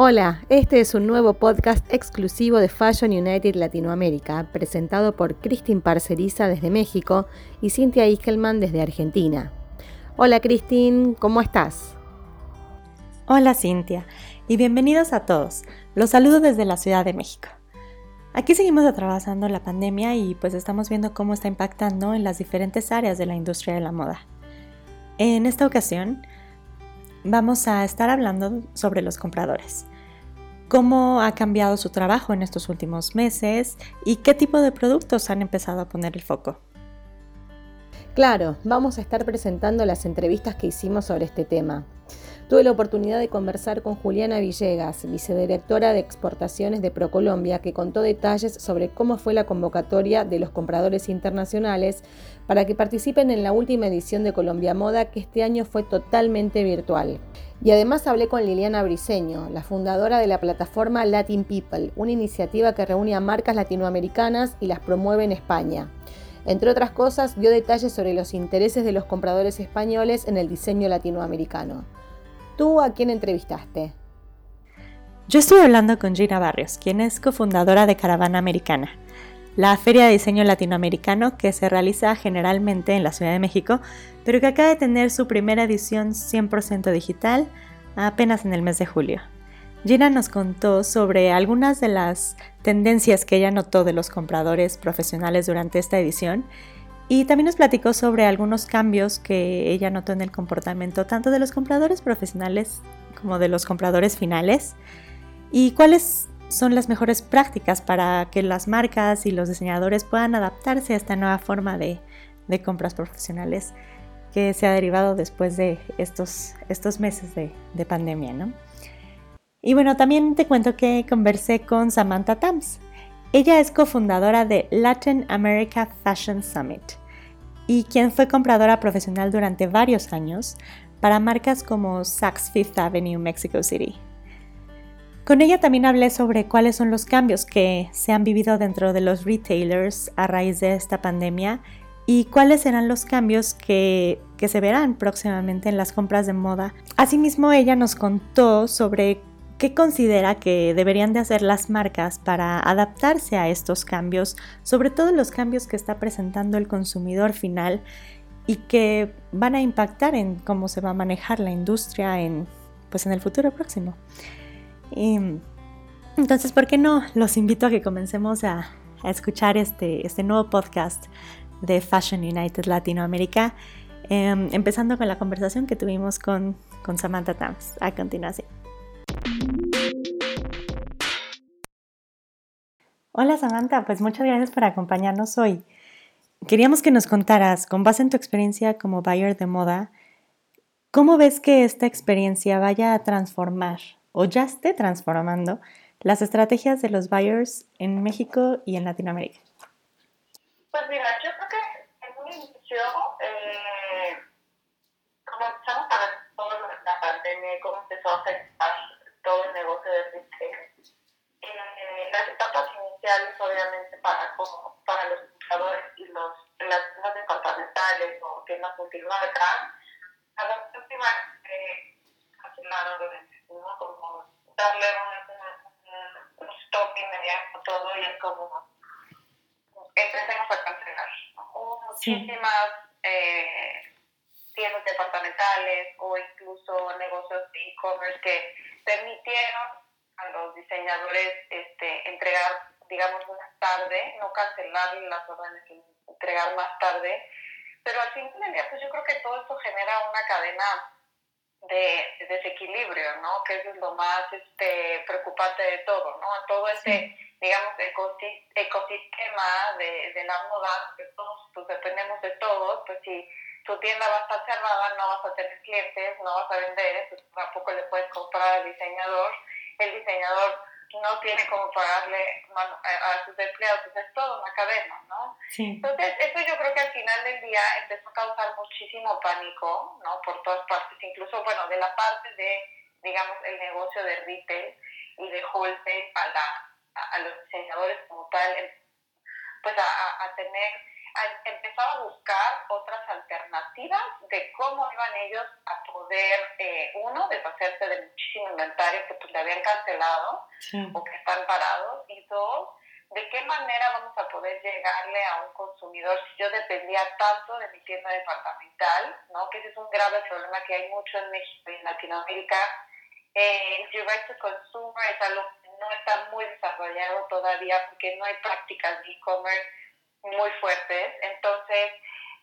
Hola, este es un nuevo podcast exclusivo de Fashion United Latinoamérica, presentado por Christine Parceriza desde México y Cynthia Iskelman desde Argentina. Hola Christine, ¿cómo estás? Hola Cintia, y bienvenidos a todos. Los saludo desde la Ciudad de México. Aquí seguimos atravesando la pandemia y pues estamos viendo cómo está impactando en las diferentes áreas de la industria de la moda. En esta ocasión vamos a estar hablando sobre los compradores, cómo ha cambiado su trabajo en estos últimos meses y qué tipo de productos han empezado a poner el foco. Claro, vamos a estar presentando las entrevistas que hicimos sobre este tema. Tuve la oportunidad de conversar con Juliana Villegas, vicedirectora de exportaciones de ProColombia, que contó detalles sobre cómo fue la convocatoria de los compradores internacionales para que participen en la última edición de Colombia Moda, que este año fue totalmente virtual. Y además hablé con Liliana Briseño, la fundadora de la plataforma Latin People, una iniciativa que reúne a marcas latinoamericanas y las promueve en España. Entre otras cosas, dio detalles sobre los intereses de los compradores españoles en el diseño latinoamericano. ¿Tú a quién entrevistaste? Yo estuve hablando con Gina Barrios, quien es cofundadora de Caravana Americana, la feria de diseño latinoamericano que se realiza generalmente en la Ciudad de México, pero que acaba de tener su primera edición 100% digital apenas en el mes de julio. Gina nos contó sobre algunas de las tendencias que ella notó de los compradores profesionales durante esta edición y también nos platicó sobre algunos cambios que ella notó en el comportamiento tanto de los compradores profesionales como de los compradores finales y cuáles son las mejores prácticas para que las marcas y los diseñadores puedan adaptarse a esta nueva forma de, compras profesionales que se ha derivado después de estos, estos meses de, de pandemia. ¿no? Y bueno, también te cuento que conversé con Samantha Tams, ella es cofundadora de Latin America Fashion Summit y quien fue compradora profesional durante varios años para marcas como Saks Fifth Avenue, Mexico City. Con ella también hablé sobre cuáles son los cambios que se han vivido dentro de los retailers a raíz de esta pandemia y cuáles serán los cambios que, que, se verán próximamente en las compras de moda. Asimismo, ella nos contó sobre ¿Qué considera que deberían de hacer las marcas para adaptarse a estos cambios, sobre todo los cambios que está presentando el consumidor final y que van a impactar en cómo se va a manejar la industria en, pues en el futuro próximo? entonces, ¿por qué no? Los invito a que comencemos a, escuchar este, este nuevo podcast de Fashion United Latinoamérica, em, empezando con la conversación que tuvimos con, con Samantha Tams a continuación. Hola Samantha, pues muchas gracias por acompañarnos hoy. Queríamos que nos contaras, con base en tu experiencia como buyer de moda, ¿cómo ves que esta experiencia vaya a transformar o ya esté transformando las estrategias de los buyers en México y en Latinoamérica? Pues mira, yo creo que en un inicio eh, comenzamos a ver todo la pandemia cómo empezó a afectar todo el negocio de retail eh, las obviamente, para, como, para los buscadores y los, las tiendas departamentales o tiendas multimarcas, a las últimas eh, ¿no? Como darle un, un stop inmediato a todo y es como empecemos a cancelar. Hubo muchísimas eh, tiendas departamentales o incluso negocios de e-commerce que permitieron a los diseñadores este, entregar, digamos, más tarde, no cancelar las órdenes, entregar más tarde. Pero al fin del día, pues yo creo que todo esto genera una cadena de, desequilibrio, ¿no? Que eso es lo más este, preocupante de todo, ¿no? Todo este, digamos, ecosistema de, de la moda, que todos pues, dependemos de todos, pues si tu tienda va a estar cerrada, no vas a tener clientes, no vas a vender, pues tampoco le puedes comprar al diseñador el diseñador no tiene como pagarle a sus empleados, es toda una cadena, ¿no? Entonces, eso yo creo que al final del día empezó a causar muchísimo pánico, ¿no? Por todas partes, incluso, bueno, de la parte de, digamos, el negocio de retail y de wholesale a, la, a, los diseñadores como tal, pues a, a tener, a empezar a buscar otras alternativas de cómo iban ellos a poder eh, uno, deshacerse de muchísimo inventario que pues le habían cancelado o que están parados, y dos, de qué manera vamos a poder llegarle a un consumidor si yo dependía tanto de mi tienda departamental, ¿no? que ese es un grave problema que hay mucho en México y en Latinoamérica. Eh, el direct to consumer es algo que no está muy desarrollado todavía porque no hay prácticas de e-commerce muy fuertes. Entonces,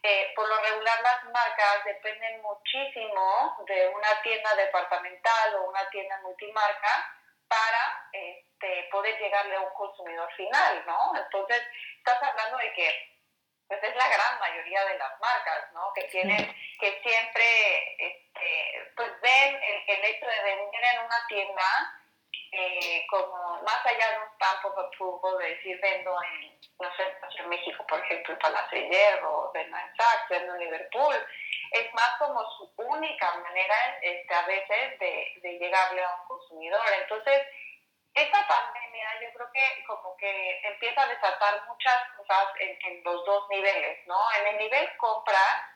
eh, por lo regular las marcas dependen muchísimo de una tienda departamental o una tienda multimarca para este, poder llegarle a un consumidor final, ¿no? Entonces, estás hablando de que pues es la gran mayoría de las marcas, ¿no? Que tienen, que siempre, este, pues ven el, el hecho de vender en una tienda eh, como más allá de un stamp of approval, de decir vendo en, no sé, en México, por ejemplo, en Palacio de Hierro, vendo en Saks, vendo en Liverpool, es más como su única manera este, a veces de, de llegarle a un consumidor. Entonces, esta pandemia yo creo que como que empieza a desatar muchas cosas en, en los dos niveles, ¿no? En el nivel compra,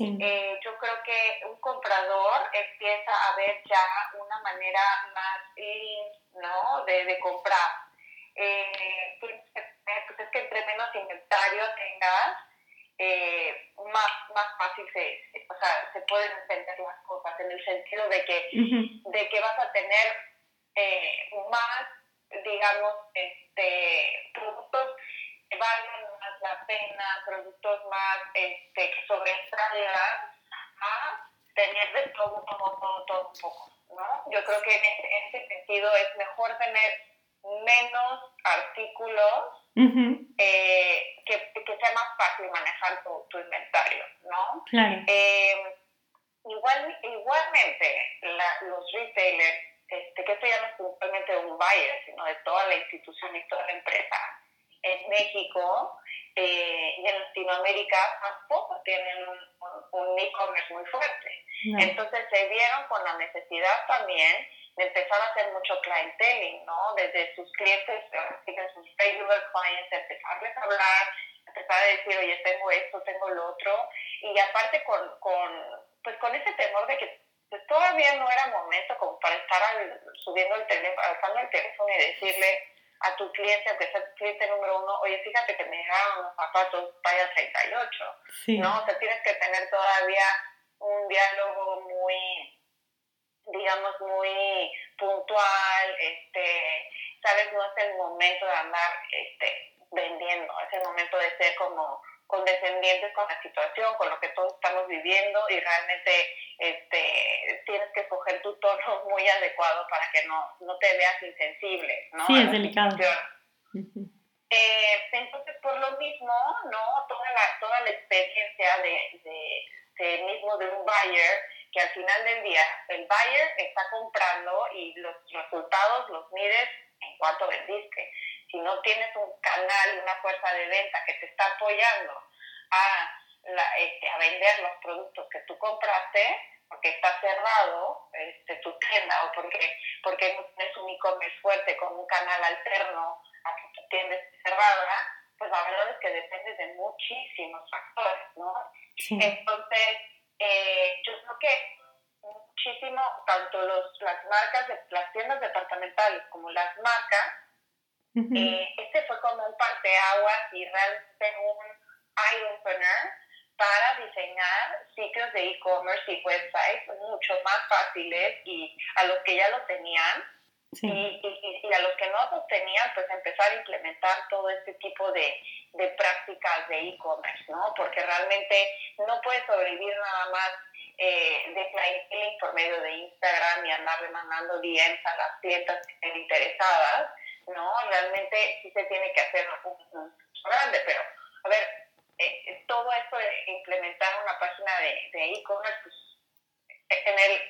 eh, yo creo que un comprador empieza a ver ya una manera más ¿no? De, de comprar. Eh, pues, pues es que entre menos inventario tengas, eh, más, más fácil se, o sea, se pueden entender las cosas, en el sentido de que, de que vas a tener eh, más, digamos, este, productos que valgan más la pena, productos más este, que sobresalgan, a tener de todo, todo, todo, todo un poco. ¿No? Yo creo que en ese, sentido es mejor tener menos artículos eh, que, que, sea más fácil manejar tu, tu inventario, ¿no? Eh, igual, igualmente, los retailers, este, que esto ya no es puntualmente un buyer, sino de toda la institución y toda la empresa, en México eh, y en Latinoamérica tampoco tienen un, un, e-commerce muy fuerte. Entonces se vieron con la necesidad también de empezar a hacer mucho clienteling, ¿no? Desde sus clientes, sus regular clients, empezarles a hablar, empezar a decir, oye, tengo esto, tengo lo otro, y aparte con, con, pues con ese temor de que pues todavía no era momento como para estar subiendo el teléfono, alzando el teléfono y decirle, a tu cliente, aunque sea tu cliente número uno, oye, fíjate que me llegaron los zapatos talla 38, ¿no? O sea, tienes que tener todavía un diálogo muy, digamos, muy puntual, este, sabes, no es el momento de andar este, vendiendo, es el momento de ser como condescendientes con la situación, con lo que todos estamos viviendo y realmente este, tienes que escoger tu tono muy adecuado para que no, no te veas insensible. ¿no? Sí, es delicado. Eh, entonces, por lo mismo, ¿no? toda, la, toda la experiencia de, de, de, mismo de un buyer, que al final del día el buyer está comprando y los resultados los mides en cuanto vendiste si no tienes un canal una fuerza de venta que te está apoyando a, este, a vender los productos que tú compraste, porque está cerrado este, tu tienda o porque, porque no tienes un e-commerce fuerte con un canal alterno a que tu tienda esté cerrada, pues la verdad es que depende de muchísimos factores, ¿no? Entonces, eh, yo creo que muchísimo, tanto los, las marcas, de, las tiendas departamentales como las marcas, eh, este fue como un parteaguas y realmente un eye-opener para diseñar sitios de e-commerce y websites mucho más fáciles y a los que ya lo tenían. Y, y, y, a los que no lo tenían, pues empezar a implementar todo este tipo de, de prácticas de e-commerce, ¿no? Porque realmente no puedes sobrevivir nada más eh, de clienteling por medio de Instagram y andar mandando DMs a las clientas que estén interesadas, ¿no? Realmente sí se tiene que hacer un, grande, pero a ver, eh, eh, todo esto de implementar una página de e-commerce, pues en el,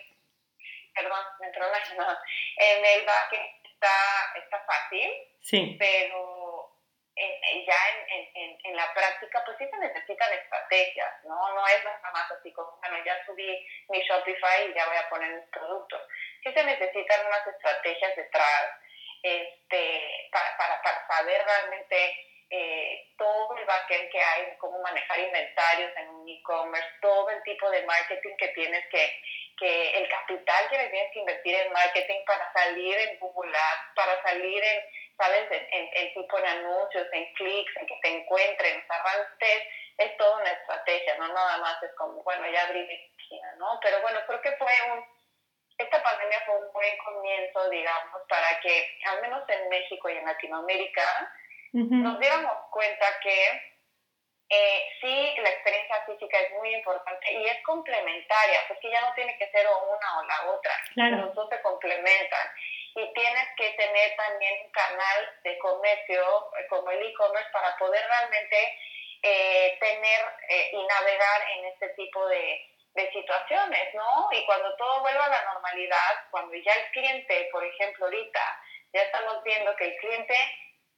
perdón, me entró la en el backend está, está fácil, sí. pero ya en, en, en, la práctica, pues sí se necesitan estrategias, ¿no? No es nada más así como, bueno, ya subí mi Shopify y ya voy a poner mis productos. Sí se necesitan unas estrategias detrás este, para, para, para saber realmente eh, todo el backend que hay, cómo manejar inventarios en un e-commerce, todo el tipo de marketing que tienes que, que el capital que le tienes que invertir en marketing para salir en Google Ads, para salir en, ¿sabes?, en, en, tipo de anuncios, en clics, en que te encuentren. O sea, realmente es, toda una estrategia, no nada más es como, bueno, ya abrí mi página, ¿no? Pero bueno, creo que fue un, esta pandemia fue un buen comienzo, digamos, para que, al menos en México y en Latinoamérica, nos diéramos cuenta que eh, sí, la experiencia física es muy importante y es complementaria, porque ya no tiene que ser o una o la otra, los dos se complementan. Y tienes que tener también un canal de comercio eh, como el e-commerce para poder realmente eh, tener y navegar en este tipo de, de situaciones, ¿no? Y cuando todo vuelva a la normalidad, cuando ya el cliente, por ejemplo, ahorita ya estamos viendo que el cliente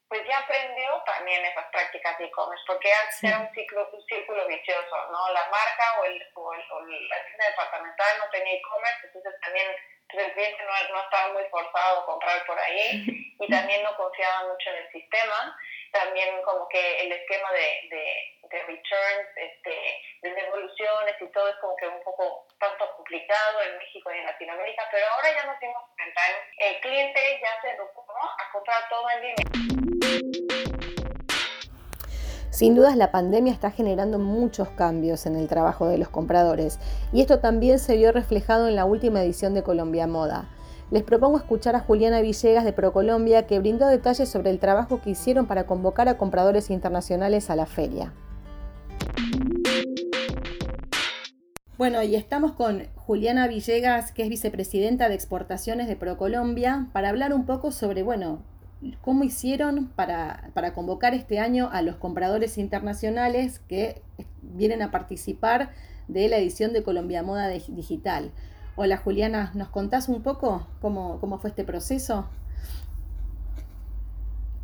pues ya aprendió también esas prácticas de e-commerce, porque antes era un, ciclo, un círculo vicioso, ¿no? La marca o, el, o, el, o la tienda departamental no tenía e-commerce, entonces también pues, el cliente no, no, estaba muy forzado a comprar por ahí y también no confiaba mucho en el sistema. También como que el esquema de, de, de returns, este, de devoluciones y todo es como que un poco tanto complicado en México y en Latinoamérica, pero ahora ya nos dimos cuenta, el cliente ya se educó a comprar todo en línea. Sin dudas la pandemia está generando muchos cambios en el trabajo de los compradores y esto también se vio reflejado en la última edición de Colombia Moda. Les propongo escuchar a Juliana Villegas de Procolombia que brindó detalles sobre el trabajo que hicieron para convocar a compradores internacionales a la feria. Bueno, y estamos con Juliana Villegas, que es vicepresidenta de exportaciones de Procolombia, para hablar un poco sobre, bueno, cómo hicieron para, para, convocar este año a los compradores internacionales que vienen a participar de la edición de Colombia Moda Digital. Hola Juliana, ¿nos contás un poco cómo, cómo fue este proceso?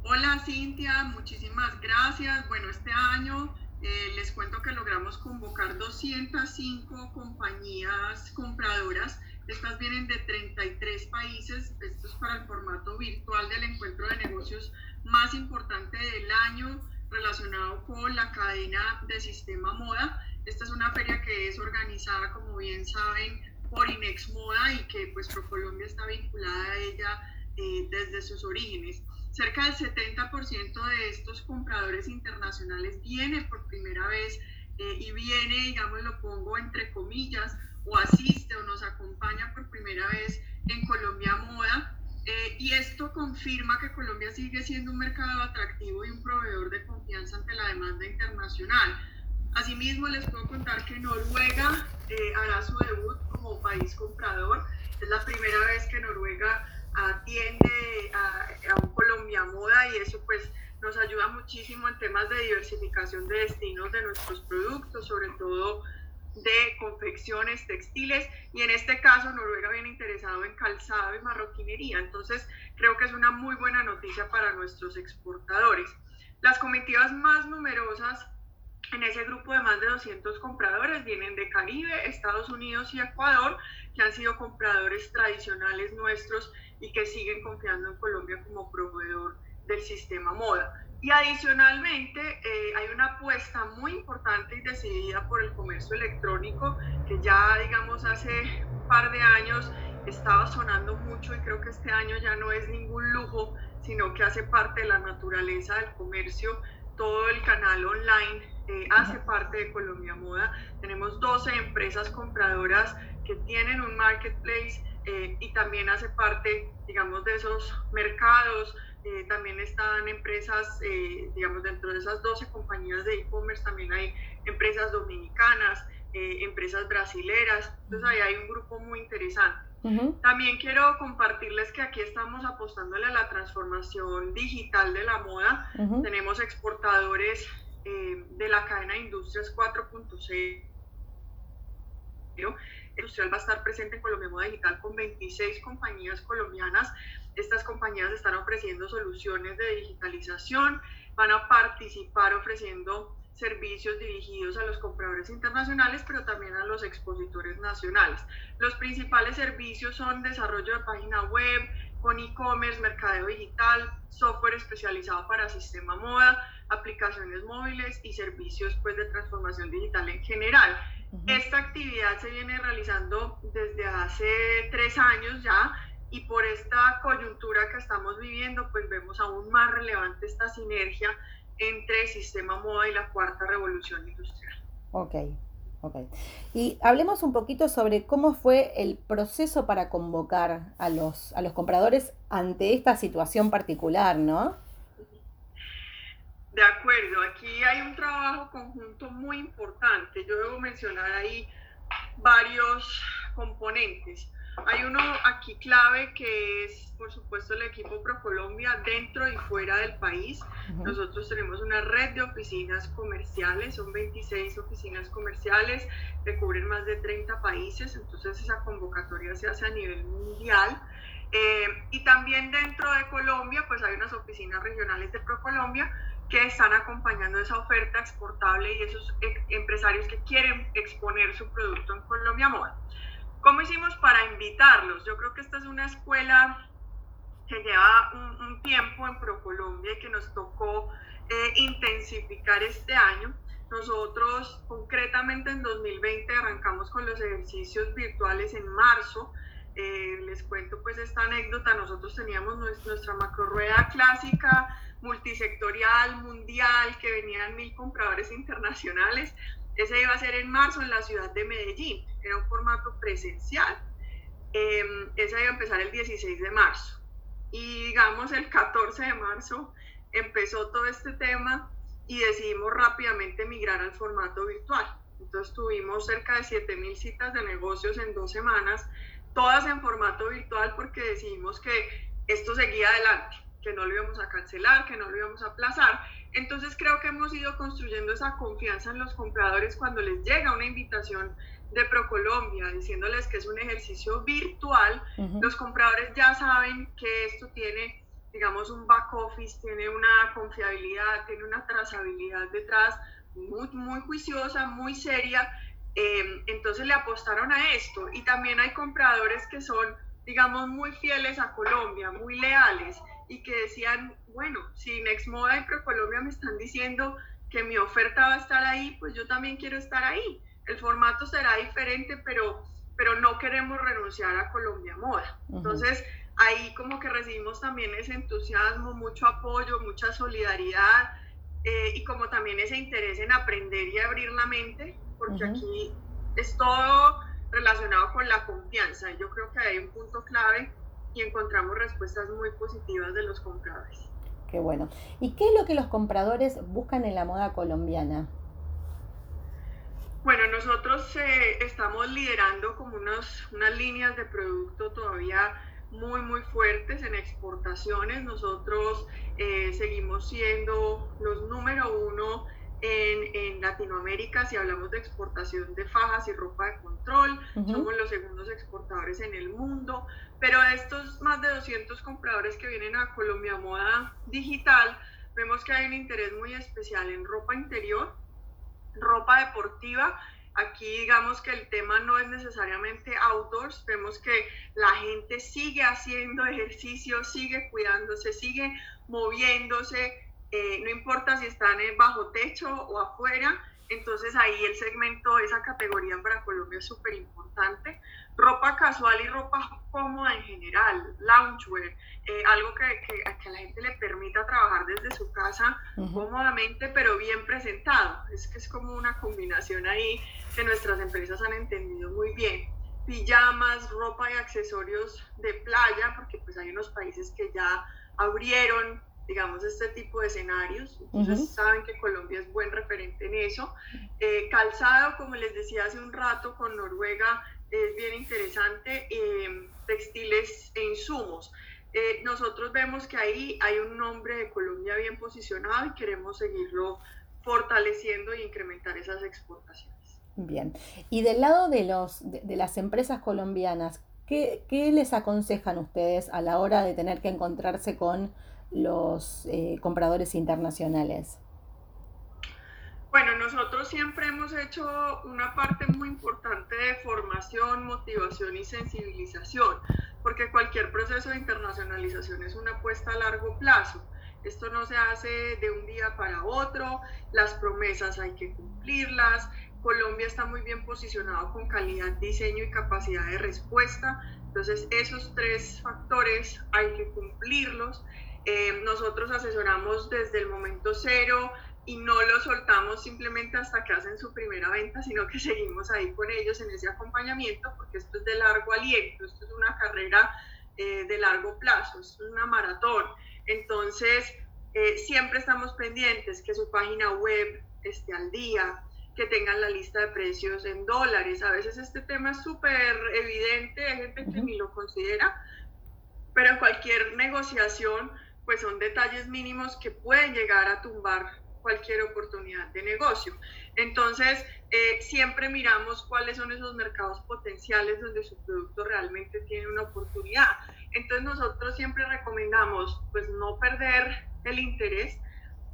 Hola Cintia, muchísimas gracias. Bueno, este año eh, les cuento que logramos convocar 205 compañías compradoras estas vienen de 33 países. Esto es para el formato virtual del encuentro de negocios más importante del año relacionado con la cadena de sistema moda. Esta es una feria que es organizada, como bien saben, por Inex Moda y que pues ProColombia está vinculada a ella eh, desde sus orígenes. Cerca del 70% de estos compradores internacionales viene por primera vez eh, y viene, digamos, lo pongo entre comillas, o asiste o nos acompaña por primera vez en Colombia Moda. Eh, y esto confirma que Colombia sigue siendo un mercado atractivo y un proveedor de confianza ante la demanda internacional. Asimismo, les puedo contar que Noruega eh, hará su debut como país comprador. Es la primera vez que Noruega atiende a, a un Colombia Moda y eso pues nos ayuda muchísimo en temas de diversificación de destinos de nuestros productos, sobre todo de confecciones textiles y en este caso Noruega viene interesado en calzado y marroquinería. Entonces creo que es una muy buena noticia para nuestros exportadores. Las comitivas más numerosas en ese grupo de más de 200 compradores vienen de Caribe, Estados Unidos y Ecuador, que han sido compradores tradicionales nuestros y que siguen confiando en Colombia como proveedor del sistema moda. Y adicionalmente eh, hay una apuesta muy importante y decidida por el comercio electrónico que ya digamos hace un par de años estaba sonando mucho y creo que este año ya no es ningún lujo, sino que hace parte de la naturaleza del comercio. Todo el canal online eh, hace parte de Colombia Moda. Tenemos 12 empresas compradoras que tienen un marketplace eh, y también hace parte, digamos, de esos mercados eh, también están empresas, eh, digamos, dentro de esas 12 compañías de e-commerce también hay empresas dominicanas, eh, empresas brasileras, entonces ahí hay un grupo muy interesante. También quiero compartirles que aquí estamos apostándole a la transformación digital de la moda. Tenemos exportadores de la cadena de Industrias 4.0. Industrial va a estar presente en Colombia Moda Digital con 26 compañías colombianas estas compañías están ofreciendo soluciones de digitalización, van a participar ofreciendo servicios dirigidos a los compradores internacionales, pero también a los expositores nacionales. Los principales servicios son desarrollo de página web, con e-commerce, mercadeo digital, software especializado para sistema moda, aplicaciones móviles y servicios pues, de transformación digital en general. Esta actividad se viene realizando desde hace tres años ya y por esta coyuntura que estamos viviendo, pues vemos aún más relevante esta sinergia entre sistema moda y la cuarta revolución industrial. Ok, ok. Y hablemos un poquito sobre cómo fue el proceso para convocar a los, a los compradores ante esta situación particular, ¿no? De acuerdo, aquí hay un trabajo conjunto muy importante. Yo debo mencionar ahí varios componentes. Hay uno aquí clave que es, por supuesto, el equipo ProColombia dentro y fuera del país. Nosotros tenemos una red de oficinas comerciales, son 26 oficinas comerciales que cubren más de 30 países, entonces esa convocatoria se hace a nivel mundial. Eh, y también dentro de Colombia, pues hay unas oficinas regionales de ProColombia que están acompañando esa oferta exportable y esos empresarios que quieren exponer su producto en Colombia Moda. ¿Cómo hicimos para invitarlos? Yo creo que esta es una escuela que lleva un, tiempo en ProColombia y que nos tocó eh, intensificar este año. Nosotros concretamente en 2020 arrancamos con los ejercicios virtuales en marzo. Eh, les cuento pues esta anécdota, nosotros teníamos nuestra macro rueda clásica, multisectorial, mundial, que venían mil compradores internacionales ese iba a ser en marzo en la ciudad de Medellín, era un formato presencial. Eh, esa iba a empezar el 16 de marzo. Y digamos el 14 de marzo empezó todo este tema y decidimos rápidamente migrar al formato virtual. Entonces tuvimos cerca de 7.000 citas de negocios en dos semanas, todas en formato virtual porque decidimos que esto seguía adelante, que no lo íbamos a cancelar, que no lo íbamos a aplazar entonces creo que hemos ido construyendo esa confianza en los compradores cuando les llega una invitación de ProColombia diciéndoles que es un ejercicio virtual. Los compradores ya saben que esto tiene, digamos, un back office, tiene una confiabilidad, tiene una trazabilidad detrás muy, muy juiciosa, muy seria. Em, entonces le apostaron a esto. Y también hay compradores que son, digamos, muy fieles a Colombia, muy leales y que decían, bueno, si Nexmoda y ProColombia me están diciendo que mi oferta va a estar ahí, pues yo también quiero estar ahí. El formato será diferente, pero, pero no queremos renunciar a Colombia Moda. Entonces, ahí como que recibimos también ese entusiasmo, mucho apoyo, mucha solidaridad eh, y como también ese interés en aprender y abrir la mente, porque aquí es todo relacionado con la confianza. Yo creo que hay un punto clave y encontramos respuestas muy positivas de los compradores. Qué bueno. ¿Y qué es lo que los compradores buscan en la moda colombiana? Bueno, nosotros eh, estamos liderando como unos, unas líneas de producto todavía muy, muy fuertes en exportaciones. Nosotros eh, seguimos siendo los número uno en, en, Latinoamérica si hablamos de exportación de fajas y ropa de control. Somos los segundos exportadores en el mundo. Pero estos más de 200 compradores que vienen a Colombia Moda Digital, vemos que hay un interés muy especial en ropa interior, ropa deportiva. Aquí digamos que el tema no es necesariamente outdoors, vemos que la gente sigue haciendo ejercicio, sigue cuidándose, sigue moviéndose, eh, no importa si están bajo techo o afuera, entonces ahí el segmento, esa categoría para Colombia es súper importante ropa casual y ropa cómoda en general, loungewear, eh, algo que, que, a la gente le permita trabajar desde su casa cómodamente, pero bien presentado. Es que es como una combinación ahí que nuestras empresas han entendido muy bien. Pijamas, ropa y accesorios de playa, porque pues hay unos países que ya abrieron digamos, este tipo de escenarios. Entonces saben que Colombia es buen referente en eso. Eh, calzado, como les decía hace un rato, con Noruega es bien interesante, eh, textiles e insumos. Eh, nosotros vemos que ahí hay un nombre de Colombia bien posicionado y queremos seguirlo fortaleciendo e incrementar esas exportaciones. Bien, y del lado de, los, de, las empresas colombianas, ¿qué, ¿qué, les aconsejan ustedes a la hora de tener que encontrarse con los eh, compradores internacionales? Bueno, nosotros siempre hemos hecho una parte muy importante de formación, motivación y sensibilización, porque cualquier proceso de internacionalización es una apuesta a largo plazo. Esto no se hace de un día para otro, las promesas hay que cumplirlas, Colombia está muy bien posicionado con calidad, diseño y capacidad de respuesta. Entonces, esos tres factores hay que cumplirlos. Eh, nosotros asesoramos desde el momento cero y no los soltamos simplemente hasta que hacen su primera venta, sino que seguimos ahí con ellos en ese acompañamiento, porque esto es de largo aliento, esto es una carrera eh, de largo plazo, esto es una maratón. Entonces, eh, siempre estamos pendientes que su página web esté al día, que tengan la lista de precios en dólares. A veces este tema es súper evidente, hay gente que ni lo considera, pero en cualquier negociación, pues son detalles mínimos que pueden llegar a tumbar cualquier oportunidad de negocio. Entonces, eh, siempre miramos cuáles son esos mercados potenciales donde su producto realmente tiene una oportunidad. Entonces, nosotros siempre recomendamos, pues, no perder el interés,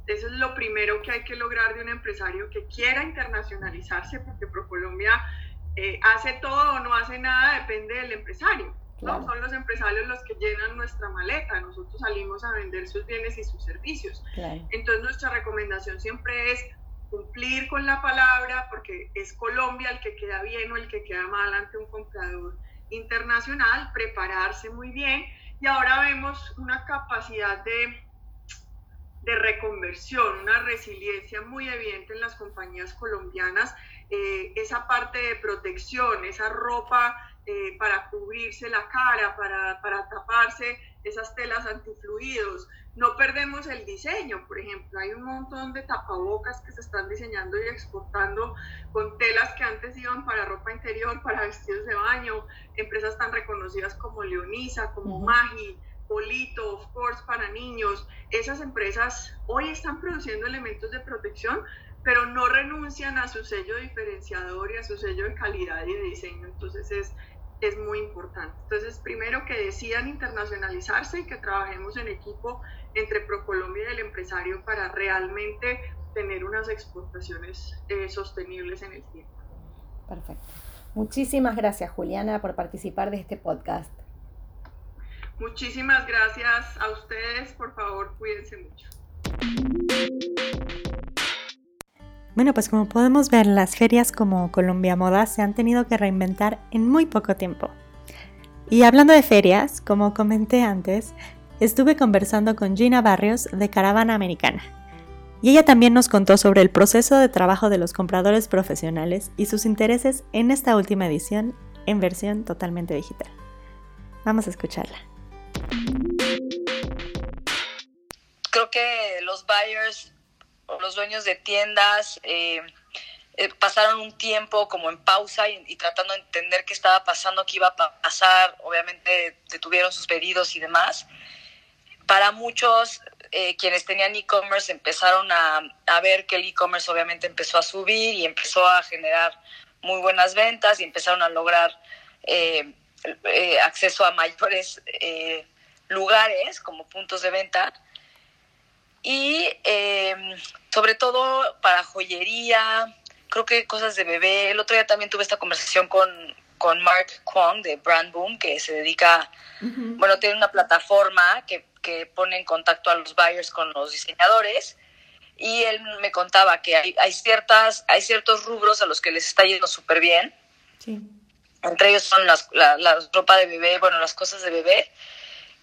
eso es lo primero que hay que lograr de un empresario que quiera internacionalizarse, porque ProColombia eh, hace todo o no hace nada, depende del empresario. ¿No? Son los empresarios los que llenan nuestra maleta, nosotros salimos a vender sus bienes y sus servicios. Entonces nuestra recomendación siempre es cumplir con la palabra, porque es Colombia el que queda bien o el que queda mal ante un comprador internacional, prepararse muy bien y ahora vemos una capacidad de de reconversión, una resiliencia muy evidente en las compañías colombianas, eh, esa parte de protección, esa ropa eh, para cubrirse la cara, para, para, taparse esas telas antifluidos. No perdemos el diseño, por ejemplo, hay un montón de tapabocas que se están diseñando y exportando con telas que antes iban para ropa interior, para vestidos de baño, empresas tan reconocidas como Leonisa, como Magi, Polito, Of Course para niños, esas empresas hoy están produciendo elementos de protección, pero no renuncian a su sello diferenciador y a su sello de calidad y de diseño. Entonces es, es muy importante. Entonces, primero que decidan internacionalizarse y que trabajemos en equipo entre ProColombia y el empresario para realmente tener unas exportaciones eh, sostenibles en el tiempo. Perfecto. Muchísimas gracias, Juliana, por participar de este podcast. Muchísimas gracias a ustedes, por favor, cuídense mucho. Bueno, pues como podemos ver, las ferias como Colombia Moda se han tenido que reinventar en muy poco tiempo. Y hablando de ferias, como comenté antes, estuve conversando con Gina Barrios de Caravana Americana. Y ella también nos contó sobre el proceso de trabajo de los compradores profesionales y sus intereses en esta última edición en versión totalmente digital. Vamos a escucharla. Creo que los buyers los dueños de tiendas eh, eh, pasaron un tiempo como en pausa y, tratando de entender qué estaba pasando, qué iba a pasar. Obviamente detuvieron sus pedidos y demás. Para muchos, eh, quienes tenían e-commerce empezaron a, a, ver que el e-commerce obviamente empezó a subir y empezó a generar muy buenas ventas y empezaron a lograr acceso a mayores lugares como puntos de venta y em, sobre todo para joyería, creo que cosas de bebé. El otro día también tuve esta conversación con, con Mark Kwong de Brand Boom, que se dedica, bueno, tiene una plataforma que, que, pone en contacto a los buyers con los diseñadores. Y él me contaba que hay, hay, ciertas, hay ciertos rubros a los que les está yendo súper bien. Entre ellos son las, la, la ropa de bebé, bueno, las cosas de bebé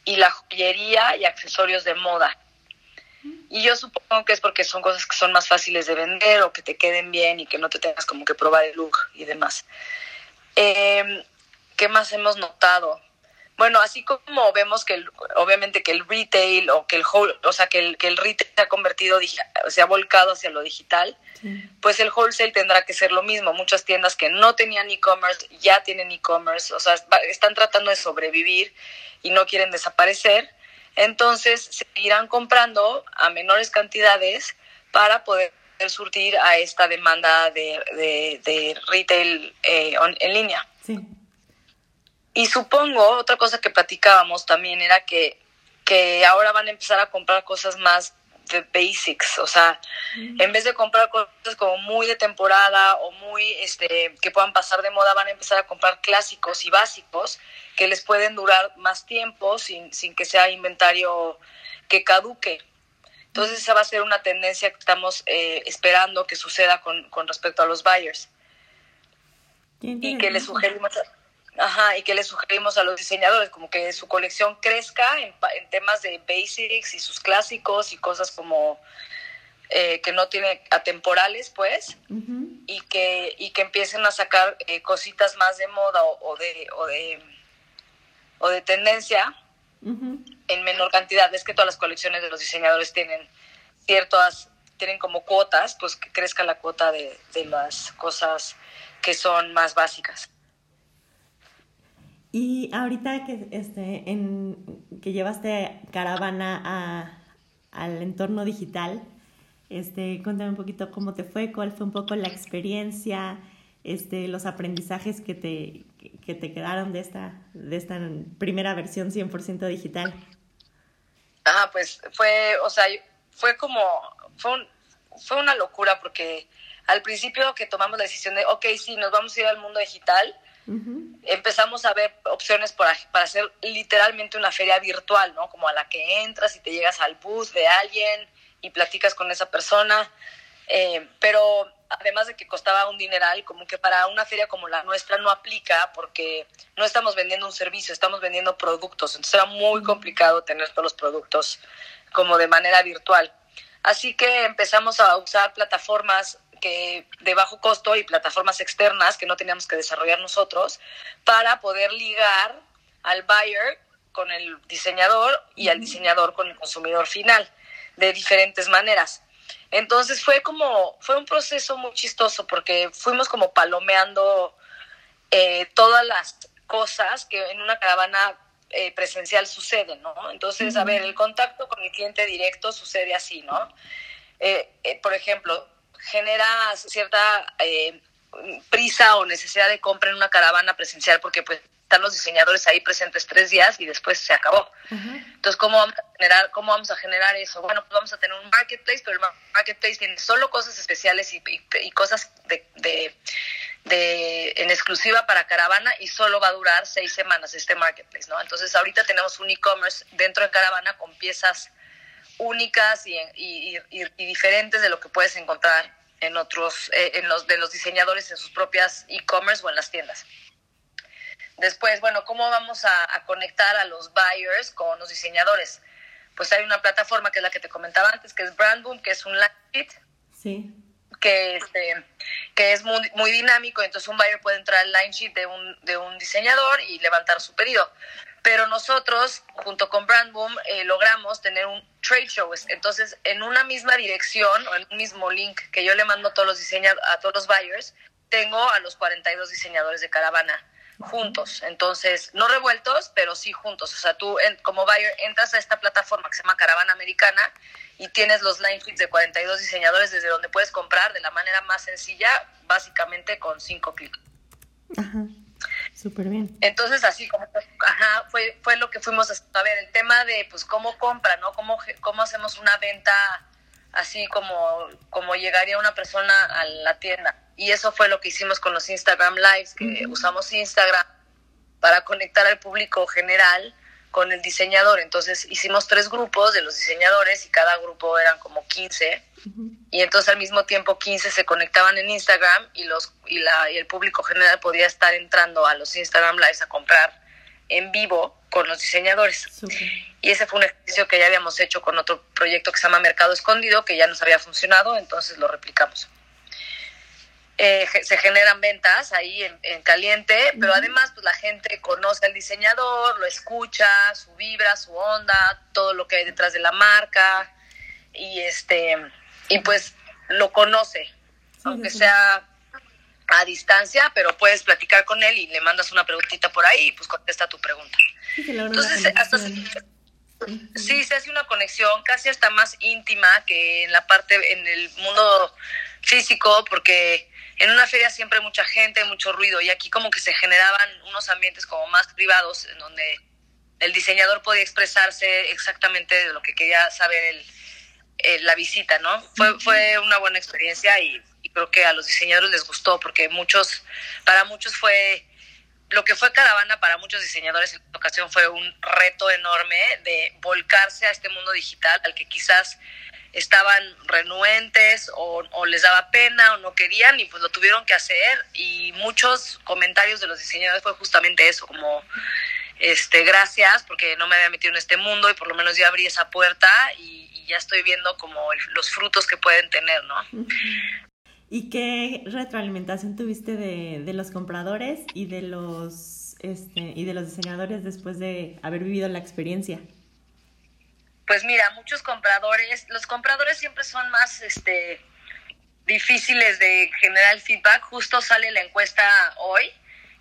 y la joyería y accesorios de moda. Y yo supongo que es porque son cosas que son más fáciles de vender o que te queden bien y que no te tengas como que probar el look y demás. Eh, ¿Qué más hemos notado? Bueno, así como vemos que obviamente que el retail o que el o sea, que el, que el retail se ha convertido, se ha volcado hacia lo digital, pues el wholesale tendrá que ser lo mismo. Muchas tiendas que no tenían e-commerce ya tienen e-commerce, o sea, están tratando de sobrevivir y no quieren desaparecer. Entonces, seguirán comprando a menores cantidades para poder surtir a esta demanda de, de, retail eh, en línea. Sí. Y supongo, otra cosa que platicábamos también era que, que ahora van a empezar a comprar cosas más de basics, o sea, en vez de comprar cosas como muy de temporada o muy este que puedan pasar de moda, van a empezar a comprar clásicos y básicos que les pueden durar más tiempo sin, sin que sea inventario que caduque. Entonces esa va a ser una tendencia que estamos eh, esperando que suceda con, con respecto a los buyers. y que le sugerimos Ajá, y que le sugerimos a los diseñadores, como que su colección crezca en, en temas de basics y sus clásicos y cosas como eh, que no tiene atemporales, pues, y, que, y que empiecen a sacar eh, cositas más de moda o, de, o, de, o de tendencia en menor cantidad. Es que todas las colecciones de los diseñadores tienen ciertas, tienen como cuotas, pues que crezca la cuota de, de las cosas que son más básicas. Y ahorita que, este, en, que llevaste caravana a, al entorno digital, este, cuéntame un poquito cómo te fue, cuál fue un poco la experiencia, este, los aprendizajes que te, que te quedaron de esta, de esta primera versión 100% digital. Ah, pues fue, o sea, fue como, fue, fue una locura porque al principio que tomamos la decisión de, ok, sí, nos vamos a ir al mundo digital, empezamos a ver opciones para, para hacer literalmente una feria virtual, ¿no? Como a la que entras y te llegas al bus de alguien y platicas con esa persona. Eh, pero además de que costaba un dineral, como que para una feria como la nuestra no aplica porque no estamos vendiendo un servicio, estamos vendiendo productos. Entonces era muy complicado tener todos los productos como de manera virtual. Así que empezamos a usar plataformas que de bajo costo y plataformas externas que no teníamos que desarrollar nosotros para poder ligar al buyer con el diseñador y al diseñador con el consumidor final de diferentes maneras. Entonces fue como, fue un proceso muy chistoso porque fuimos como palomeando eh, todas las cosas que en una caravana eh, presencial suceden, ¿no? Entonces, a ver, el contacto con el cliente directo sucede así, ¿no? Eh, por ejemplo, genera cierta prisa o necesidad de compra en una caravana presencial porque pues están los diseñadores ahí presentes tres días y después se acabó. Entonces, ¿cómo vamos, a generar, ¿cómo vamos a generar eso? Bueno, pues vamos a tener un marketplace, pero el marketplace tiene solo cosas especiales y, y, cosas de, de, en exclusiva para caravana y solo va a durar seis semanas este marketplace, ¿no? Entonces, ahorita tenemos un e-commerce dentro de caravana con piezas únicas y, y, y, diferentes de lo que puedes encontrar en otros, eh, en los de los diseñadores en sus propias e-commerce o en las tiendas. Después, bueno, ¿cómo vamos a, conectar a los buyers con los diseñadores? Pues hay una plataforma que es la que te comentaba antes, que es Brandboom, que es un line sheet. Sí. Que, este, que es muy, muy dinámico, entonces un buyer puede entrar al line sheet de un, de un diseñador y levantar su pedido. Pero nosotros, junto con Brandboom, eh, logramos tener un trade show. Entonces, en una misma dirección o en un mismo link que yo le mando a todos los diseñadores, a todos los buyers, tengo a los 42 diseñadores de caravana juntos. Entonces, no revueltos, pero sí juntos. O sea, tú como buyer entras a esta plataforma que se llama Caravana Americana y tienes los line feeds de 42 diseñadores desde donde puedes comprar de la manera más sencilla, básicamente con cinco clics. Ajá. Súper bien. Entonces, así como, ajá, fue, fue lo que fuimos a, ver, el tema de, pues, cómo compra, ¿no? Cómo, cómo hacemos una venta así como, como llegaría una persona a la tienda y eso fue lo que hicimos con los Instagram Lives, que usamos Instagram para conectar al público general con el diseñador. Entonces hicimos tres grupos de los diseñadores y cada grupo eran como 15. Y entonces al mismo tiempo 15 se conectaban en Instagram y, los, y, la, y el público general podía estar entrando a los Instagram Lives a comprar en vivo con los diseñadores. Y ese fue un ejercicio que ya habíamos hecho con otro proyecto que se llama Mercado Escondido, que ya nos había funcionado, entonces lo replicamos. Eh, se generan ventas ahí en, caliente, pero además pues la gente conoce al diseñador, lo escucha, su vibra, su onda, todo lo que hay detrás de la marca y este y pues lo conoce, aunque sea a distancia, pero puedes platicar con él y le mandas una preguntita por ahí y pues contesta tu pregunta. Entonces, hasta sí se hace una conexión casi hasta más íntima que en la parte en el mundo físico porque en una feria siempre hay mucha gente, mucho ruido y aquí como que se generaban unos ambientes como más privados en donde el diseñador podía expresarse exactamente de lo que quería saber el, la visita, ¿no? Fue, fue una buena experiencia y, creo que a los diseñadores les gustó porque muchos, para muchos fue lo que fue Caravana para muchos diseñadores en esta ocasión fue un reto enorme de volcarse a este mundo digital al que quizás estaban renuentes o, les daba pena o no querían y pues lo tuvieron que hacer y muchos comentarios de los diseñadores fue justamente eso, como este gracias porque no me había metido en este mundo y por lo menos ya abrí esa puerta y, ya estoy viendo como los frutos que pueden tener, ¿no? ¿Y qué retroalimentación tuviste de, de los compradores y de los este, y de los diseñadores después de haber vivido la experiencia? Pues mira, muchos compradores, los compradores siempre son más este difíciles de generar feedback. Justo sale la encuesta hoy,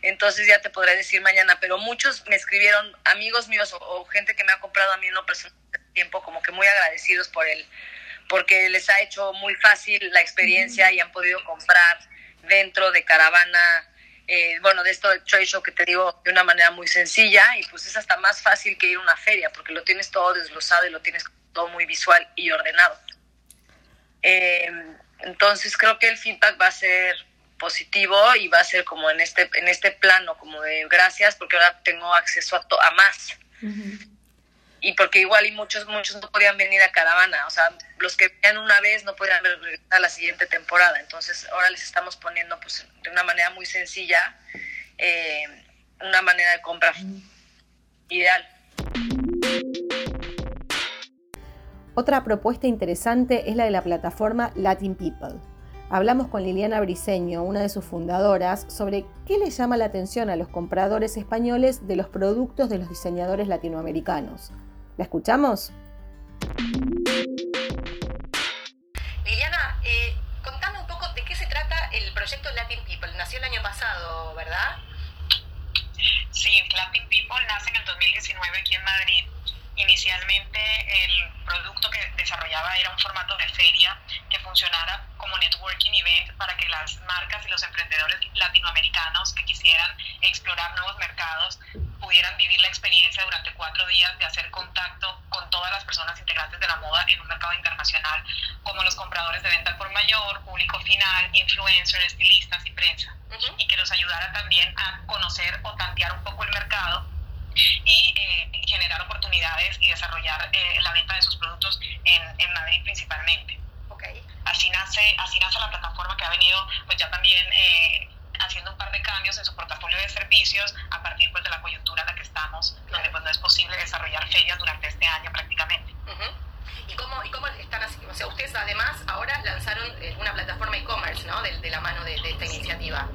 entonces ya te podré decir mañana, pero muchos me escribieron, amigos míos o, gente que me ha comprado a mí en lo personal tiempo, como que muy agradecidos por el porque les ha hecho muy fácil la experiencia y han podido comprar dentro de caravana, eh, bueno, de esto de trade show que te digo de una manera muy sencilla y pues es hasta más fácil que ir a una feria porque lo tienes todo desglosado y lo tienes todo muy visual y ordenado. Eh, entonces creo que el feedback va a ser positivo y va a ser como en este en este plano como de gracias porque ahora tengo acceso a, to a más. Y porque igual y muchos muchos no podían venir a caravana, o sea, los que venían una vez no podían venir a la siguiente temporada, entonces ahora les estamos poniendo pues de una manera muy sencilla eh, una manera de compra ideal. Otra propuesta interesante es la de la plataforma Latin People. Hablamos con Liliana Briseño, una de sus fundadoras, sobre qué le llama la atención a los compradores españoles de los productos de los diseñadores latinoamericanos. ¿La escuchamos? Liliana, eh, contame un poco de qué se trata el proyecto Latin People. Nació el año pasado, ¿verdad? Sí, Latin People nace en el 2019 aquí en Madrid. Inicialmente el producto que desarrollaba era un formato de feria que funcionara como networking event para que las marcas y los emprendedores latinoamericanos que quisieran explorar nuevos mercados pudieran vivir la experiencia durante cuatro días de hacer contacto con todas las personas integrantes de la moda en un mercado internacional, como los compradores de venta por mayor, público final, influencers, estilistas y prensa, uh -huh. y que los ayudara también a conocer o tantear un poco el mercado y eh, generar oportunidades y desarrollar eh, la venta de sus productos en, en Madrid principalmente. Okay. Así nace, así nace la plataforma que ha venido pues ya también eh, haciendo un par de cambios en su portafolio de servicios a partir pues, de la coyuntura en la que estamos, claro. donde pues, no es posible desarrollar ferias durante este año prácticamente. Uh -huh. ¿Y cómo, ¿Y cómo están así? O sea, ustedes además ahora lanzaron una plataforma e-commerce, ¿no? De, de, la mano de, de, esta iniciativa.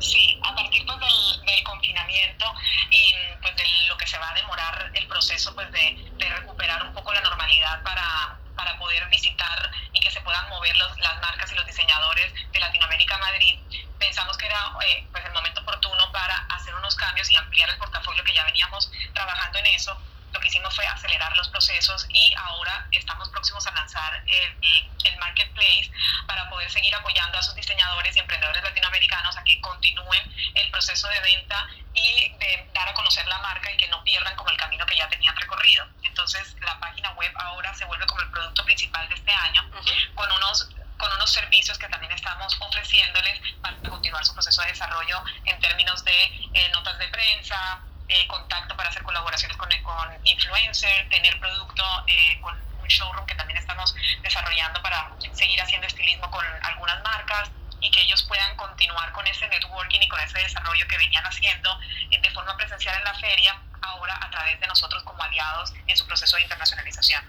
Sí, a partir pues, del, del, confinamiento y pues, de lo que se va a demorar el proceso pues, de, de recuperar un poco la normalidad para, para poder visitar y que se puedan mover los, las marcas y los diseñadores de Latinoamérica a Madrid, pensamos que era eh, pues el momento oportuno para hacer unos cambios y ampliar el portafolio que ya veníamos trabajando en eso. Lo que hicimos fue acelerar los procesos y ahora estamos próximos a lanzar el, el marketplace para poder seguir apoyando a sus diseñadores y emprendedores latinoamericanos a que continúen el proceso de venta y de dar a conocer la marca y que no pierdan como el camino que ya tenían recorrido. Entonces la página web ahora se vuelve como el producto principal de este año uh -huh. con unos con unos servicios que también estamos ofreciéndoles para continuar su proceso de desarrollo en términos de eh, notas de prensa, eh, contacto para hacer colaboraciones con, con influencers, tener producto eh, con un showroom que también estamos desarrollando para seguir haciendo estilismo con algunas marcas y que ellos puedan continuar con ese networking y con ese desarrollo que venían haciendo de forma presencial en la feria, ahora a través de nosotros como aliados en su proceso de internacionalización.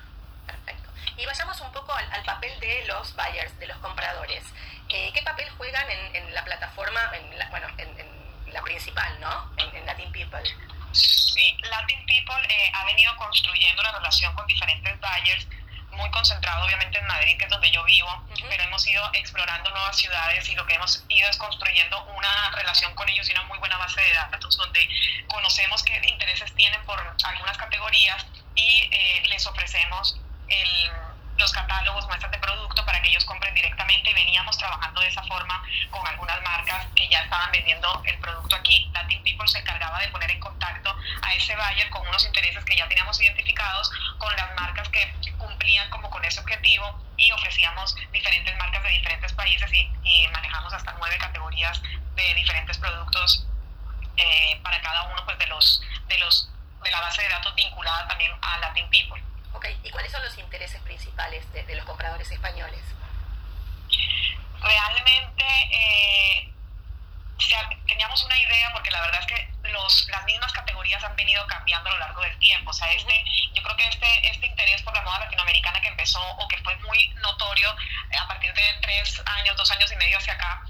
Perfecto. Y vayamos un poco al, al papel de los buyers, de los compradores. Eh, ¿Qué papel juegan en, en la plataforma, en la, bueno, en, en, la principal, ¿no? En, en Latin People. Sí, Latin People eh, ha venido construyendo una relación con diferentes buyers, muy concentrado obviamente en Madrid, que es donde yo vivo, uh -huh. pero hemos ido explorando nuevas ciudades y lo que hemos ido es construyendo una relación con ellos y una muy buena base de datos donde conocemos qué intereses tienen por algunas categorías y eh, les ofrecemos el, los catálogos, muestras de producto para que ellos compren directamente y veníamos trabajando de esa forma con algunas marcas que ya estaban vendiendo el producto aquí. Latin People se encargaba de poner en contacto a ese buyer con unos intereses que ya teníamos identificados con las marcas que cumplían como con ese objetivo y ofrecíamos diferentes marcas de diferentes países y, manejamos hasta nueve categorías de diferentes productos los, de los de la base de datos vinculada también a Latin People. Ok, ¿y cuáles son los intereses principales de, de los compradores españoles? Realmente eh, teníamos una idea porque la verdad es que los, las mismas categorías han venido cambiando a lo largo del tiempo. O sea, este, yo creo que este, este interés por la moda latinoamericana que empezó o que fue muy notorio eh, a partir de tres años, dos años y medio hacia acá,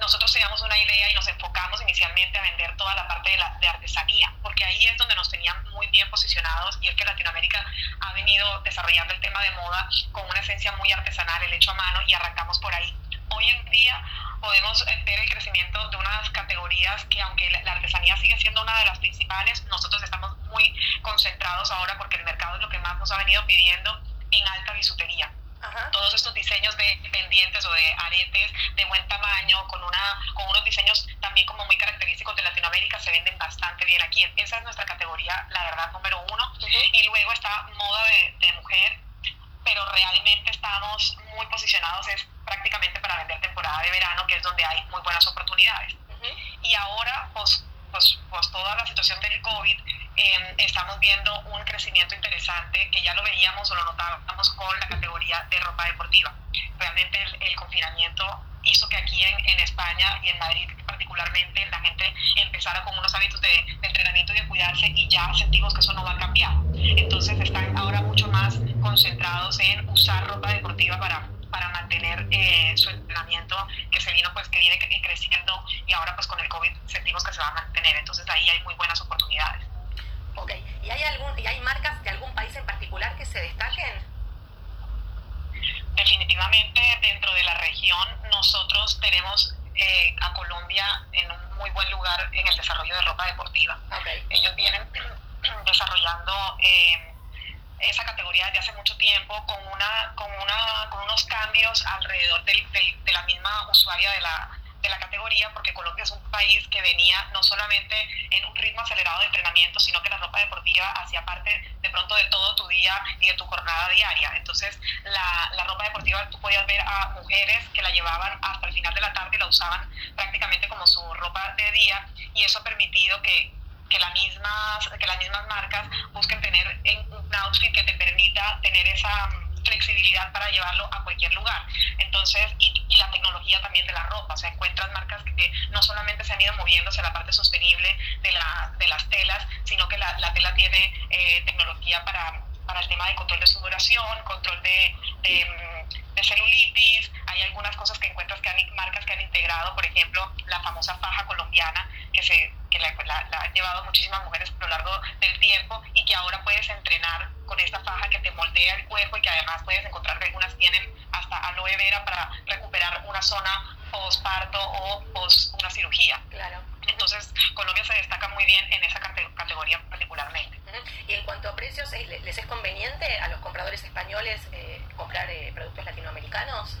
nosotros teníamos una idea y nos enfocamos inicialmente a vender toda la parte de, la, de artesanía, porque ahí es donde nos tenían muy bien posicionados y es que Latinoamérica ha venido desarrollando el tema de moda con una esencia muy artesanal, el hecho a mano y arrancamos por ahí. Hoy en día podemos ver el crecimiento de unas categorías que aunque la artesanía sigue siendo una de las principales, nosotros estamos muy concentrados ahora porque el mercado es lo que más nos ha venido pidiendo en alta bisutería. Todos estos diseños de pendientes o de aretes de buen tamaño, con, una, con unos diseños también como muy característicos de Latinoamérica, se venden bastante bien aquí. Esa es nuestra categoría, la verdad, número uno. Y luego está moda de, de mujer, pero realmente estamos muy posicionados es prácticamente para vender temporada de verano, que es donde hay muy buenas oportunidades. Y ahora, pues, pues, pues, toda la situación del COVID, em, estamos viendo un crecimiento interesante que ya lo veíamos o lo notábamos con la categoría de ropa deportiva. Realmente el, confinamiento hizo que aquí en, en, España y en Madrid particularmente la gente empezara con unos hábitos de, de, entrenamiento y de cuidarse y ya sentimos que eso no va a cambiar. Entonces están ahora mucho más concentrados en usar ropa deportiva para para mantener eh, su entrenamiento que se vino pues que viene creciendo y ahora pues con el COVID sentimos que se va a mantener entonces ahí hay muy buenas oportunidades Ok, ¿y hay, algún, y hay marcas de algún país en particular que se destaquen? Definitivamente dentro de la región nosotros tenemos eh, a Colombia en un muy buen lugar en el desarrollo de ropa deportiva. Okay. Ellos vienen desarrollando eh, esa categoría desde hace mucho tiempo con, una, con, una, con unos cambios alrededor del, del, de la misma usuaria de la, de la categoría, porque Colombia es un país que venía no solamente en un ritmo acelerado de entrenamiento, sino que la ropa deportiva hacía parte de pronto de todo tu día y de tu jornada diaria. Entonces, la, la ropa deportiva tú podías ver a mujeres que la llevaban hasta el final de la tarde y la usaban prácticamente como su ropa de día, y eso ha permitido que, que, la mismas, que las mismas marcas busquen tener en un outfit que te permita tener esa flexibilidad para llevarlo a cualquier lugar. Entonces, y, y, la tecnología también de la ropa, o sea, encuentras marcas que no solamente se han ido moviendo hacia la parte sostenible de, la, de las telas, sino que la, la tela tiene eh, tecnología para, para el tema de control de sudoración, control de, de, de, celulitis, hay algunas cosas que encuentras que han, marcas que han integrado, por ejemplo, la famosa faja colombiana, que se que la, la, la, han llevado muchísimas mujeres a lo largo del tiempo y que ahora puedes entrenar con esta faja que te moldea el cuerpo y que además puedes encontrar que algunas tienen hasta aloe vera para recuperar una zona postparto o post una cirugía. Claro. Entonces, Colombia se destaca muy bien en esa categoría particularmente. Y en cuanto a precios, ¿les es conveniente a los compradores españoles eh, comprar eh, productos latinoamericanos?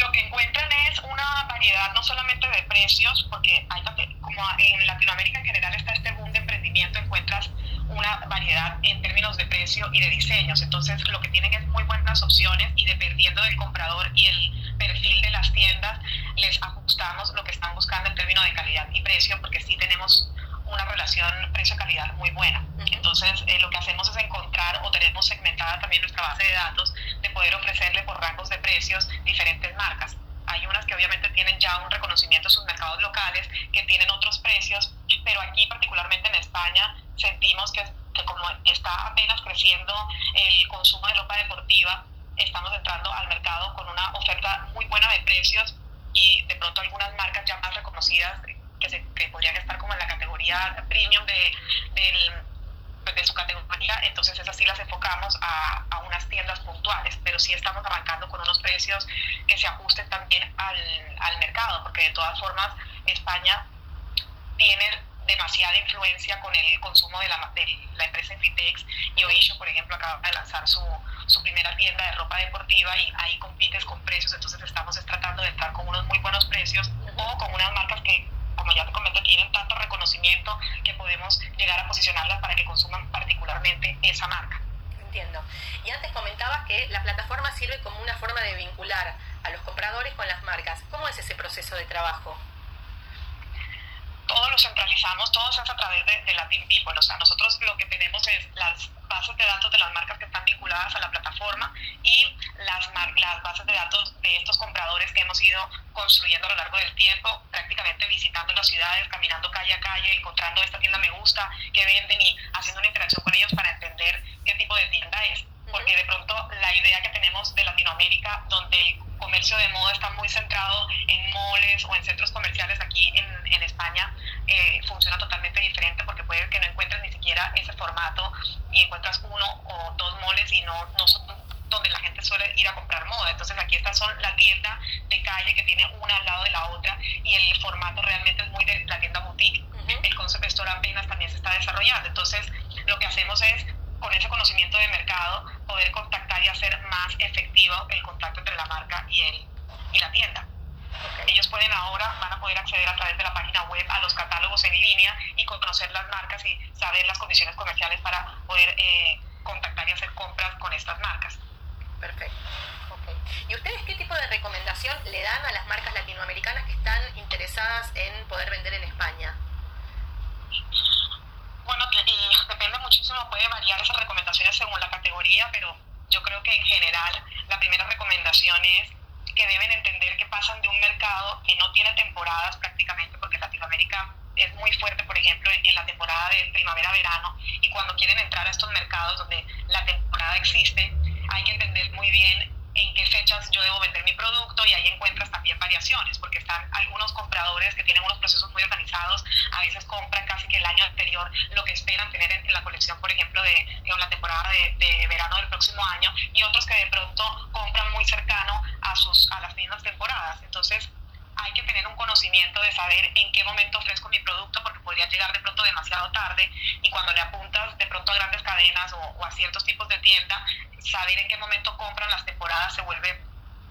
lo que encuentran es una variedad no solamente de precios, porque hay, como en Latinoamérica en general está este boom de emprendimiento, encuentras una variedad en términos de precio y de diseños. Entonces, lo que tienen es muy buenas opciones y dependiendo del comprador y el perfil de las tiendas, les ajustamos lo que están buscando en términos de calidad y precio, porque sí tenemos una relación precio-calidad muy buena. Entonces, eh, lo que hacemos es encontrar o tenemos segmentada también nuestra base de datos de poder ofrecerle por rangos de precios diferentes marcas. Hay unas que obviamente tienen ya un reconocimiento en sus mercados locales, que tienen otros precios, pero aquí particularmente en España sentimos que, que como está apenas creciendo el consumo de ropa deportiva, estamos entrando al mercado con una oferta muy buena de precios y de pronto algunas marcas ya más reconocidas que, se, que podrían estar como en la categoría premium de, del, pues de su categoría, entonces esas sí las enfocamos a, a, unas tiendas puntuales, pero sí estamos arrancando con unos precios que se ajusten también al, al mercado, porque de todas formas España tiene demasiada influencia con el consumo de la, de la empresa Infitex y Oisho, por ejemplo, acaba de lanzar su, su primera tienda de ropa deportiva y ahí compites con precios, entonces estamos tratando de entrar con unos muy buenos precios o con unas marcas que como ya te comenté, tienen tanto reconocimiento que podemos llegar a posicionarlas para que consuman particularmente esa marca. Entiendo. Y antes comentabas que la plataforma sirve como una forma de vincular a los compradores con las marcas. ¿Cómo es ese proceso de trabajo? Todo lo centralizamos, todo se hace a través de, de Latin People. O sea, nosotros lo que tenemos es las bases de datos de las marcas que están vinculadas a la plataforma y las, las bases de datos de estos compradores que hemos ido construyendo a lo largo del tiempo, prácticamente visitando las ciudades, caminando calle a calle, encontrando esta tienda me gusta, que venden y haciendo una interacción con ellos para entender qué tipo de tienda es. Porque de pronto la idea que tenemos de Latinoamérica, donde el comercio de moda está muy centrado en moles o en centros comerciales aquí en, en España, eh, funciona totalmente diferente porque puede que no encuentres ni siquiera ese formato y encuentras uno o dos moles y no, no son donde la gente suele ir a comprar moda. Entonces aquí estas son la tienda de calle que tiene una al lado de la otra y el formato realmente es muy de la tienda boutique. El concept store apenas también se está desarrollando. Entonces lo que hacemos es con ese conocimiento de mercado poder contactar y hacer más efectivo el contacto entre la marca y, el, y la tienda. Ellos pueden ahora, van a poder acceder a través de la página web a los catálogos en línea y conocer las marcas y saber las condiciones comerciales para poder eh, contactar y hacer compras con estas marcas. Perfecto. ¿Y ustedes qué tipo de recomendación le dan a las marcas latinoamericanas que están interesadas en poder vender en España? Bueno, y depende muchísimo, puede variar esas recomendaciones según la categoría, pero yo creo que en general la primera recomendación es que deben entender que pasan de un mercado que no tiene temporadas prácticamente, porque Latinoamérica es muy fuerte, por ejemplo, en la temporada de primavera-verano, y cuando quieren entrar a estos mercados donde la temporada existe, hay que entender muy bien en qué fechas yo debo vender mi producto y ahí encuentras también variaciones, porque están algunos compradores que tienen unos procesos muy organizados, a veces compran casi que el año anterior lo que esperan tener en, la colección, por ejemplo, de la temporada de, de, verano del próximo año, y otros que de pronto compran muy cercano a, sus, a las mismas temporadas. Entonces, hay que tener un conocimiento de saber en qué momento ofrezco mi producto porque podría llegar de pronto demasiado tarde y cuando le apuntas de pronto a grandes cadenas o, a ciertos tipos de tienda, saber en qué momento compran las temporadas se vuelve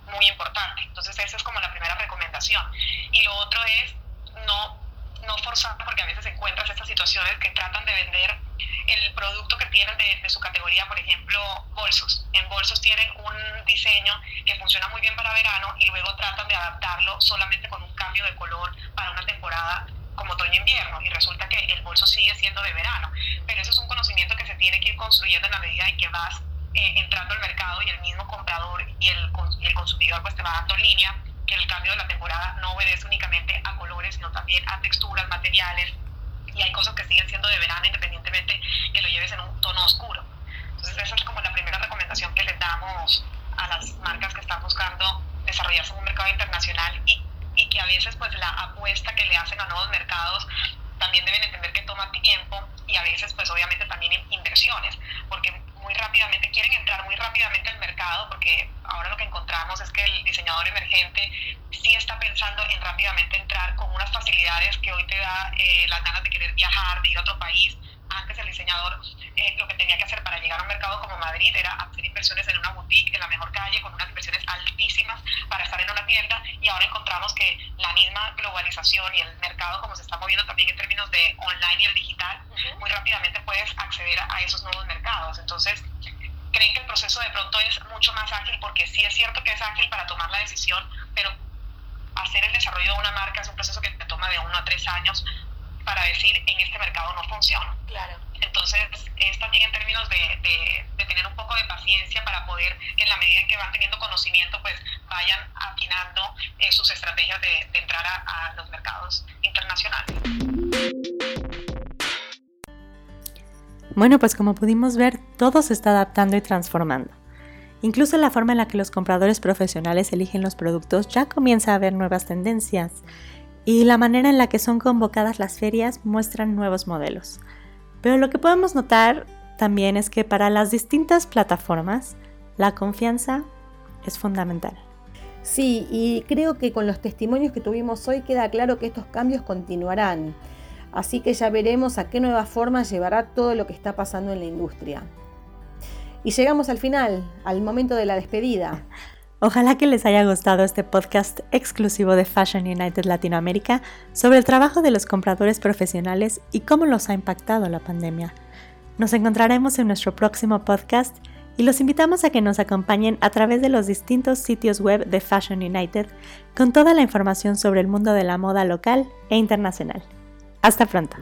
muy importante. Entonces esa es como la primera recomendación. Y lo otro es no, no forzar porque a veces encuentras estas situaciones que tratan de vender el producto que tienen de, su categoría, por ejemplo, bolsos. En bolsos tienen un diseño que funciona muy bien para verano y luego tratan de adaptarlo solamente con un cambio de color para una temporada como otoño-invierno y resulta que el bolso sigue siendo de verano. Pero eso es un conocimiento que se tiene que ir construyendo en la medida en que vas eh, entrando al mercado y el mismo comprador y el, y el consumidor pues te va dando línea que el cambio de la temporada no obedece únicamente a colores, sino también a texturas, materiales, y hay cosas que siguen siendo de verano independientemente que lo lleves en un tono oscuro. Entonces esa es como la primera recomendación que les damos a las marcas que están buscando desarrollarse en un mercado internacional y, y que a veces pues la apuesta que le hacen a nuevos mercados también deben entender que toma tiempo y a veces pues obviamente también inversiones, porque muy rápidamente, quieren entrar muy rápidamente al mercado, porque ahora lo que encontramos es que el diseñador emergente sí está pensando en rápidamente entrar con unas facilidades que hoy te da eh, las ganas de querer viajar, de ir a otro país, antes el diseñador eh, lo que tenía que hacer para llegar a un mercado como Madrid era hacer inversiones en una boutique, en la mejor calle, con unas inversiones altísimas para estar en una tienda y ahora encontramos que la misma globalización y el mercado como se está moviendo también en términos de online y el digital, muy rápidamente puedes acceder a esos nuevos mercados. Entonces, creen que el proceso de pronto es mucho más ágil porque sí es cierto que es ágil para tomar la decisión, pero hacer el desarrollo de una marca es un proceso que te toma de uno a tres años para decir en este mercado no funciona. Claro. Entonces, es también en términos de, de, tener un poco de paciencia para poder, en la medida en que van teniendo conocimiento, pues vayan afinando eh, sus estrategias de, de entrar a, a los mercados internacionales. Bueno, pues como pudimos ver, todo se está adaptando y transformando. Incluso la forma en la que los compradores profesionales eligen los productos ya comienza a haber nuevas tendencias y la manera en la que son convocadas las ferias muestran nuevos modelos. Pero lo que podemos notar también es que para las distintas plataformas la confianza es fundamental. Sí, y creo que con los testimonios que tuvimos hoy queda claro que estos cambios continuarán. Así que ya veremos a qué nueva forma llevará todo lo que está pasando en la industria. Y llegamos al final, al momento de la despedida. Ojalá que les haya gustado este podcast exclusivo de Fashion United Latinoamérica sobre el trabajo de los compradores profesionales y cómo los ha impactado la pandemia. Nos encontraremos en nuestro próximo podcast y los invitamos a que nos acompañen a través de los distintos sitios web de Fashion United con toda la información sobre el mundo de la moda local e internacional. Hasta pronto.